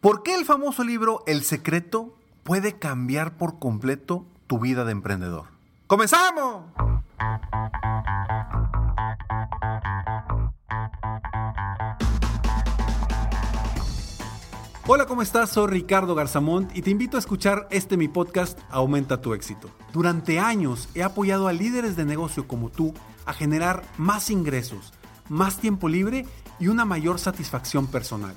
¿Por qué el famoso libro El secreto puede cambiar por completo tu vida de emprendedor? ¡Comenzamos! Hola, ¿cómo estás? Soy Ricardo Garzamont y te invito a escuchar este mi podcast Aumenta tu éxito. Durante años he apoyado a líderes de negocio como tú a generar más ingresos, más tiempo libre y una mayor satisfacción personal.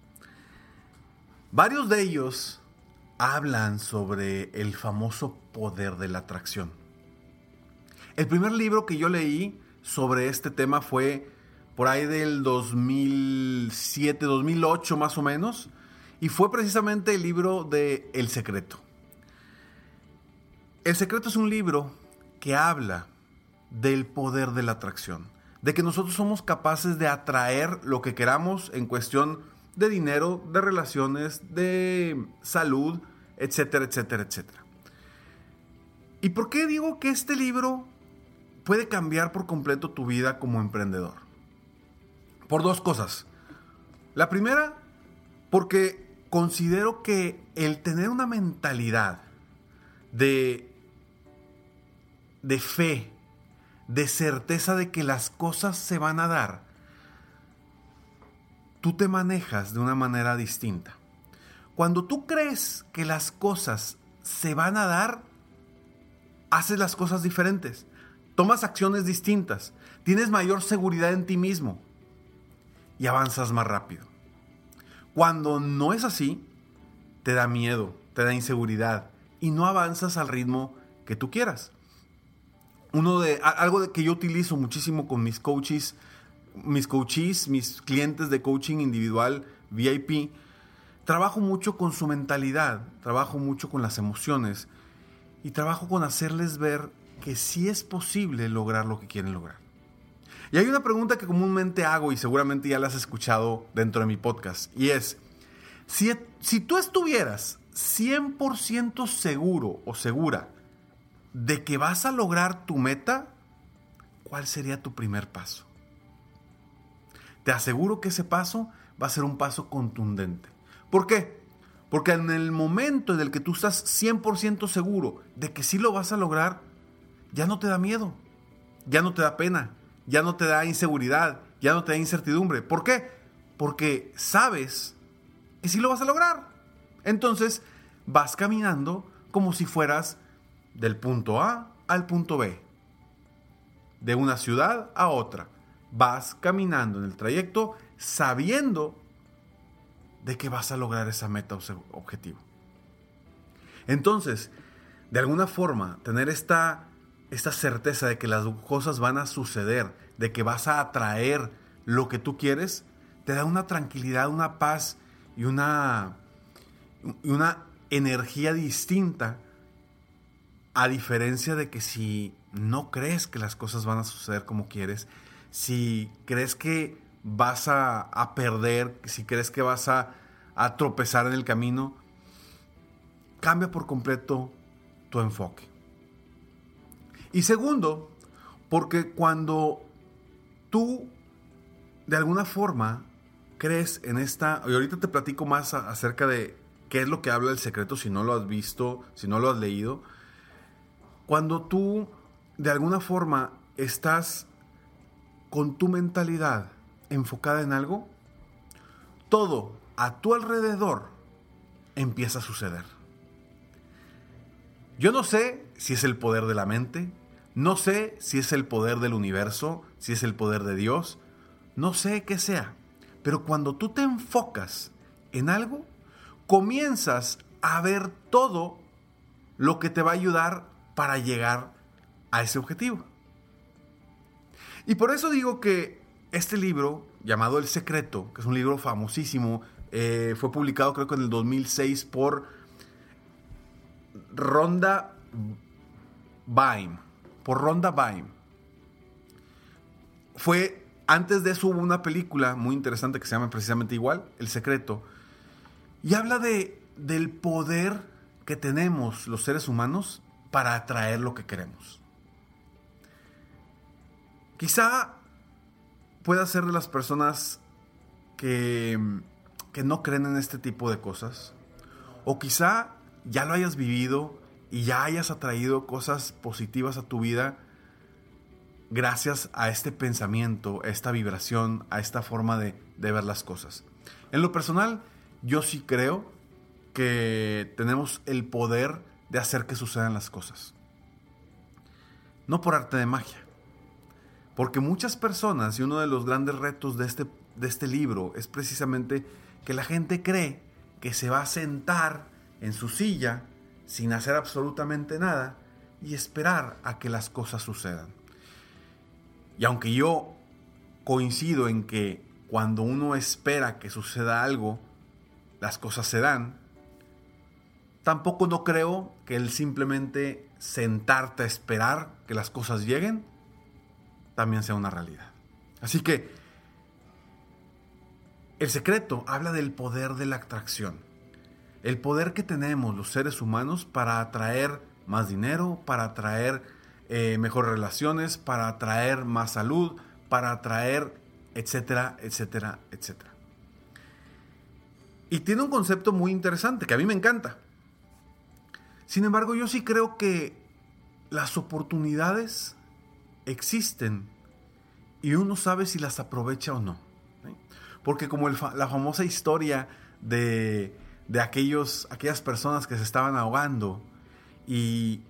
Varios de ellos hablan sobre el famoso poder de la atracción. El primer libro que yo leí sobre este tema fue por ahí del 2007, 2008 más o menos, y fue precisamente el libro de El Secreto. El Secreto es un libro que habla del poder de la atracción, de que nosotros somos capaces de atraer lo que queramos en cuestión de dinero, de relaciones, de salud, etcétera, etcétera, etcétera. ¿Y por qué digo que este libro puede cambiar por completo tu vida como emprendedor? Por dos cosas. La primera, porque considero que el tener una mentalidad de, de fe, de certeza de que las cosas se van a dar, tú te manejas de una manera distinta. Cuando tú crees que las cosas se van a dar, haces las cosas diferentes, tomas acciones distintas, tienes mayor seguridad en ti mismo y avanzas más rápido. Cuando no es así, te da miedo, te da inseguridad y no avanzas al ritmo que tú quieras. Uno de algo que yo utilizo muchísimo con mis coaches mis coaches, mis clientes de coaching individual VIP, trabajo mucho con su mentalidad, trabajo mucho con las emociones y trabajo con hacerles ver que sí es posible lograr lo que quieren lograr. Y hay una pregunta que comúnmente hago y seguramente ya la has escuchado dentro de mi podcast y es, si, si tú estuvieras 100% seguro o segura de que vas a lograr tu meta, ¿cuál sería tu primer paso? Te aseguro que ese paso va a ser un paso contundente. ¿Por qué? Porque en el momento en el que tú estás 100% seguro de que sí lo vas a lograr, ya no te da miedo, ya no te da pena, ya no te da inseguridad, ya no te da incertidumbre. ¿Por qué? Porque sabes que sí lo vas a lograr. Entonces vas caminando como si fueras del punto A al punto B, de una ciudad a otra vas caminando en el trayecto sabiendo de que vas a lograr esa meta o objetivo. Entonces, de alguna forma, tener esta, esta certeza de que las cosas van a suceder, de que vas a atraer lo que tú quieres, te da una tranquilidad, una paz y una, una energía distinta, a diferencia de que si no crees que las cosas van a suceder como quieres, si crees que vas a, perder, si crees que vas a, tropezar en el camino, cambia por completo tu enfoque. Y segundo, porque cuando tú de alguna forma crees en esta, y ahorita te platico más acerca de qué es lo que habla el secreto si no lo has visto, si no lo has leído, cuando tú de alguna forma estás con tu mentalidad enfocada en algo, todo a tu alrededor empieza a suceder. Yo no sé si es el poder de la mente, no sé si es el poder del universo, si es el poder de Dios, no sé qué sea, pero cuando tú te enfocas en algo, comienzas a ver todo lo que te va a ayudar para llegar a ese objetivo. Y por eso digo que este libro, llamado El Secreto, que es un libro famosísimo, eh, fue publicado creo que en el 2006 por Ronda Baim. Por Ronda. Fue, antes de eso hubo una película muy interesante que se llama precisamente igual, El Secreto. Y habla de, del poder que tenemos los seres humanos para atraer lo que queremos. Quizá pueda ser de las personas que, que no creen en este tipo de cosas. O quizá ya lo hayas vivido y ya hayas atraído cosas positivas a tu vida gracias a este pensamiento, a esta vibración, a esta forma de, de ver las cosas. En lo personal, yo sí creo que tenemos el poder de hacer que sucedan las cosas. No por arte de magia, porque muchas personas, y uno de los grandes retos de este, de este libro es precisamente que la gente cree que se va a sentar en su silla sin hacer absolutamente nada y esperar a que las cosas sucedan. Y aunque yo coincido en que cuando uno espera que suceda algo, las cosas se dan, tampoco no creo que el simplemente sentarte a esperar que las cosas lleguen también sea una realidad. Así que el secreto habla del poder de la atracción. El poder que tenemos los seres humanos para atraer más dinero, para atraer eh, mejores relaciones, para atraer más salud, para atraer, etcétera, etcétera, etcétera. Y tiene un concepto muy interesante que a mí me encanta. Sin embargo, yo sí creo que las oportunidades existen y uno sabe si las aprovecha o no. Porque como la famosa historia de, de aquellos, aquellas personas que se estaban ahogando y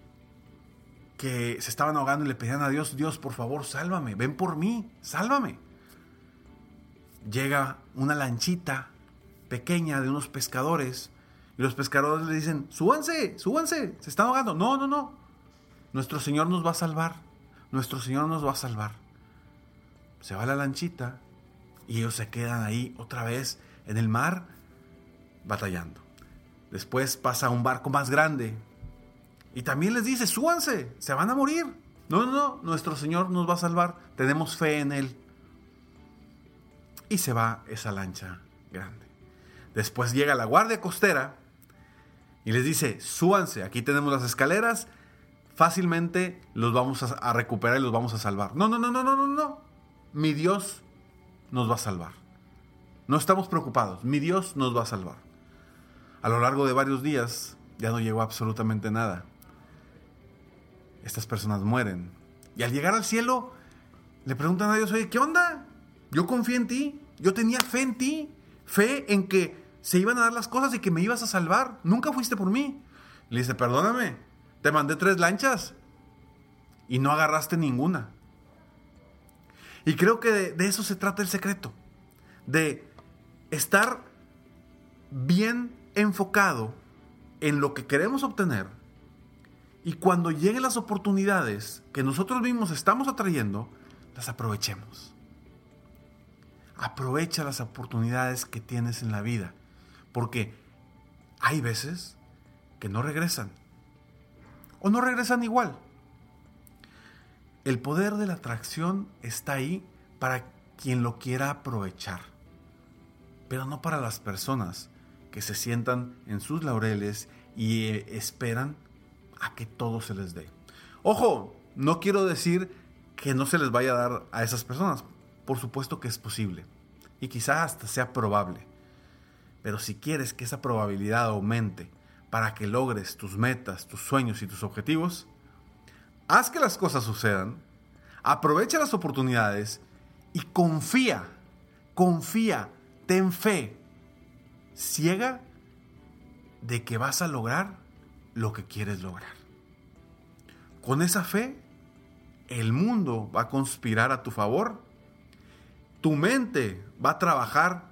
que se estaban ahogando y le pedían a Dios, Dios, por favor, sálvame, ven por mí, sálvame. Llega una lanchita pequeña de unos pescadores y los pescadores le dicen, súbanse, súbanse, se están ahogando. No, no, no, nuestro Señor nos va a salvar, nuestro Señor nos va a salvar. Se va la lanchita y ellos se quedan ahí otra vez en el mar batallando. Después pasa un barco más grande y también les dice, súbanse, se van a morir. No, no, no, nuestro Señor nos va a salvar, tenemos fe en Él. Y se va esa lancha grande. Después llega la guardia costera y les dice, súbanse, aquí tenemos las escaleras, fácilmente los vamos a, recuperar y los vamos a salvar. No, no, no, no, no, no, no. Mi Dios nos va a salvar. No estamos preocupados, mi Dios nos va a salvar. A lo largo de varios días ya no llegó absolutamente nada. Estas personas mueren. Y al llegar al cielo, le preguntan a Dios, oye, ¿qué onda? Yo confié en ti, yo tenía fe en ti, fe en que se iban a dar las cosas y que me ibas a salvar. Nunca fuiste por mí. Le dice, perdóname, te mandé tres lanchas y no agarraste ninguna. Y creo que de, eso se trata el secreto. De estar bien enfocado en lo que queremos obtener y cuando lleguen las oportunidades que nosotros mismos estamos atrayendo, las aprovechemos. Aprovecha las oportunidades que tienes en la vida, porque hay veces que no regresan o no regresan igual. El poder de la atracción está ahí para quien lo quiera aprovechar, pero no para las personas que se sientan en sus laureles y eh, esperan a que todo se les dé. Ojo, no quiero decir que no se les vaya a dar a esas personas. Por supuesto que es posible. Y quizás hasta sea probable. Pero si quieres que esa probabilidad aumente para que logres tus metas, tus sueños y tus objetivos, haz que las cosas sucedan, aprovecha las oportunidades y confía, confía, ten fe, ciega de que vas a lograr lo que quieres lograr. Con esa fe, el mundo va a conspirar a tu favor, tu mente va a trabajar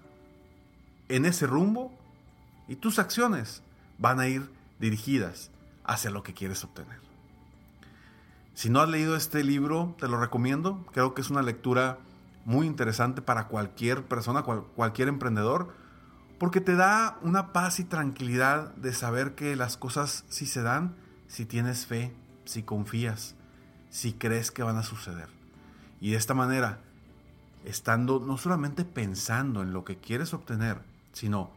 en ese rumbo y tus acciones van a ir dirigidas hacia lo que quieres obtener. Si no has leído este libro, te lo recomiendo. Creo que es una lectura muy interesante para cualquier persona, cualquier emprendedor, porque te da una paz y tranquilidad de saber que las cosas sí se dan si tienes fe, si confías, si crees que van a suceder. Y de esta manera, estando no solamente pensando en lo que quieres obtener, sino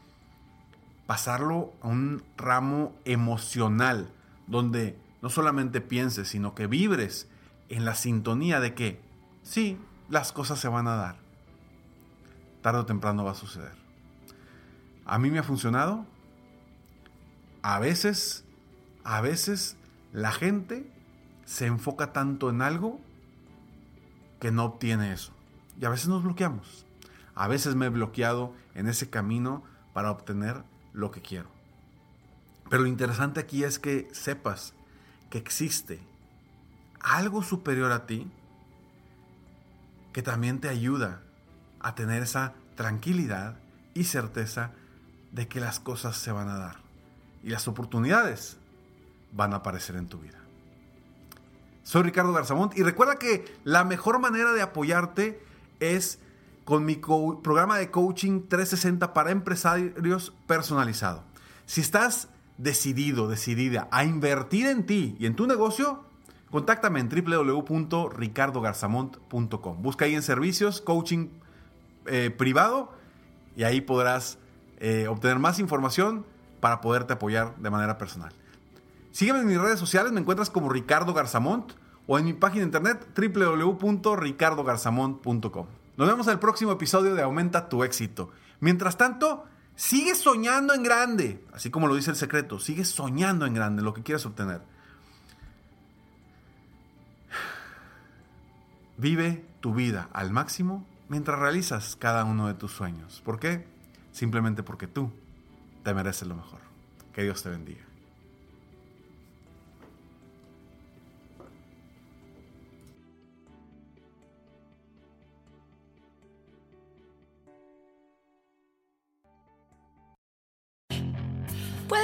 pasarlo a un ramo emocional, donde no solamente pienses, sino que vibres en la sintonía de que sí, las cosas se van a dar. Tarde o temprano va a suceder. A mí me ha funcionado. A veces, a veces la gente se enfoca tanto en algo que no obtiene eso. Y a veces nos bloqueamos. A veces me he bloqueado en ese camino para obtener lo que quiero. Pero lo interesante aquí es que sepas que existe algo superior a ti que también te ayuda a tener esa tranquilidad y certeza de que las cosas se van a dar y las oportunidades van a aparecer en tu vida. Soy Ricardo Garzamont y recuerda que la mejor manera de apoyarte es con mi programa de coaching 360 para empresarios personalizado. Si estás decidido, decidida a invertir en ti y en tu negocio, contáctame en www.ricardogarzamont.com. Busca ahí en servicios, coaching eh, privado y ahí podrás eh, obtener más información para poderte apoyar de manera personal. Sígueme en mis redes sociales, me encuentras como Ricardo Garzamont o en mi página de internet www.ricardogarzamont.com. Nos vemos en el próximo episodio de Aumenta tu éxito. Mientras tanto, sigue soñando en grande, así como lo dice el secreto, sigue soñando en grande lo que quieres obtener. Vive tu vida al máximo mientras realizas cada uno de tus sueños. ¿Por qué? Simplemente porque tú te mereces lo mejor. Que Dios te bendiga.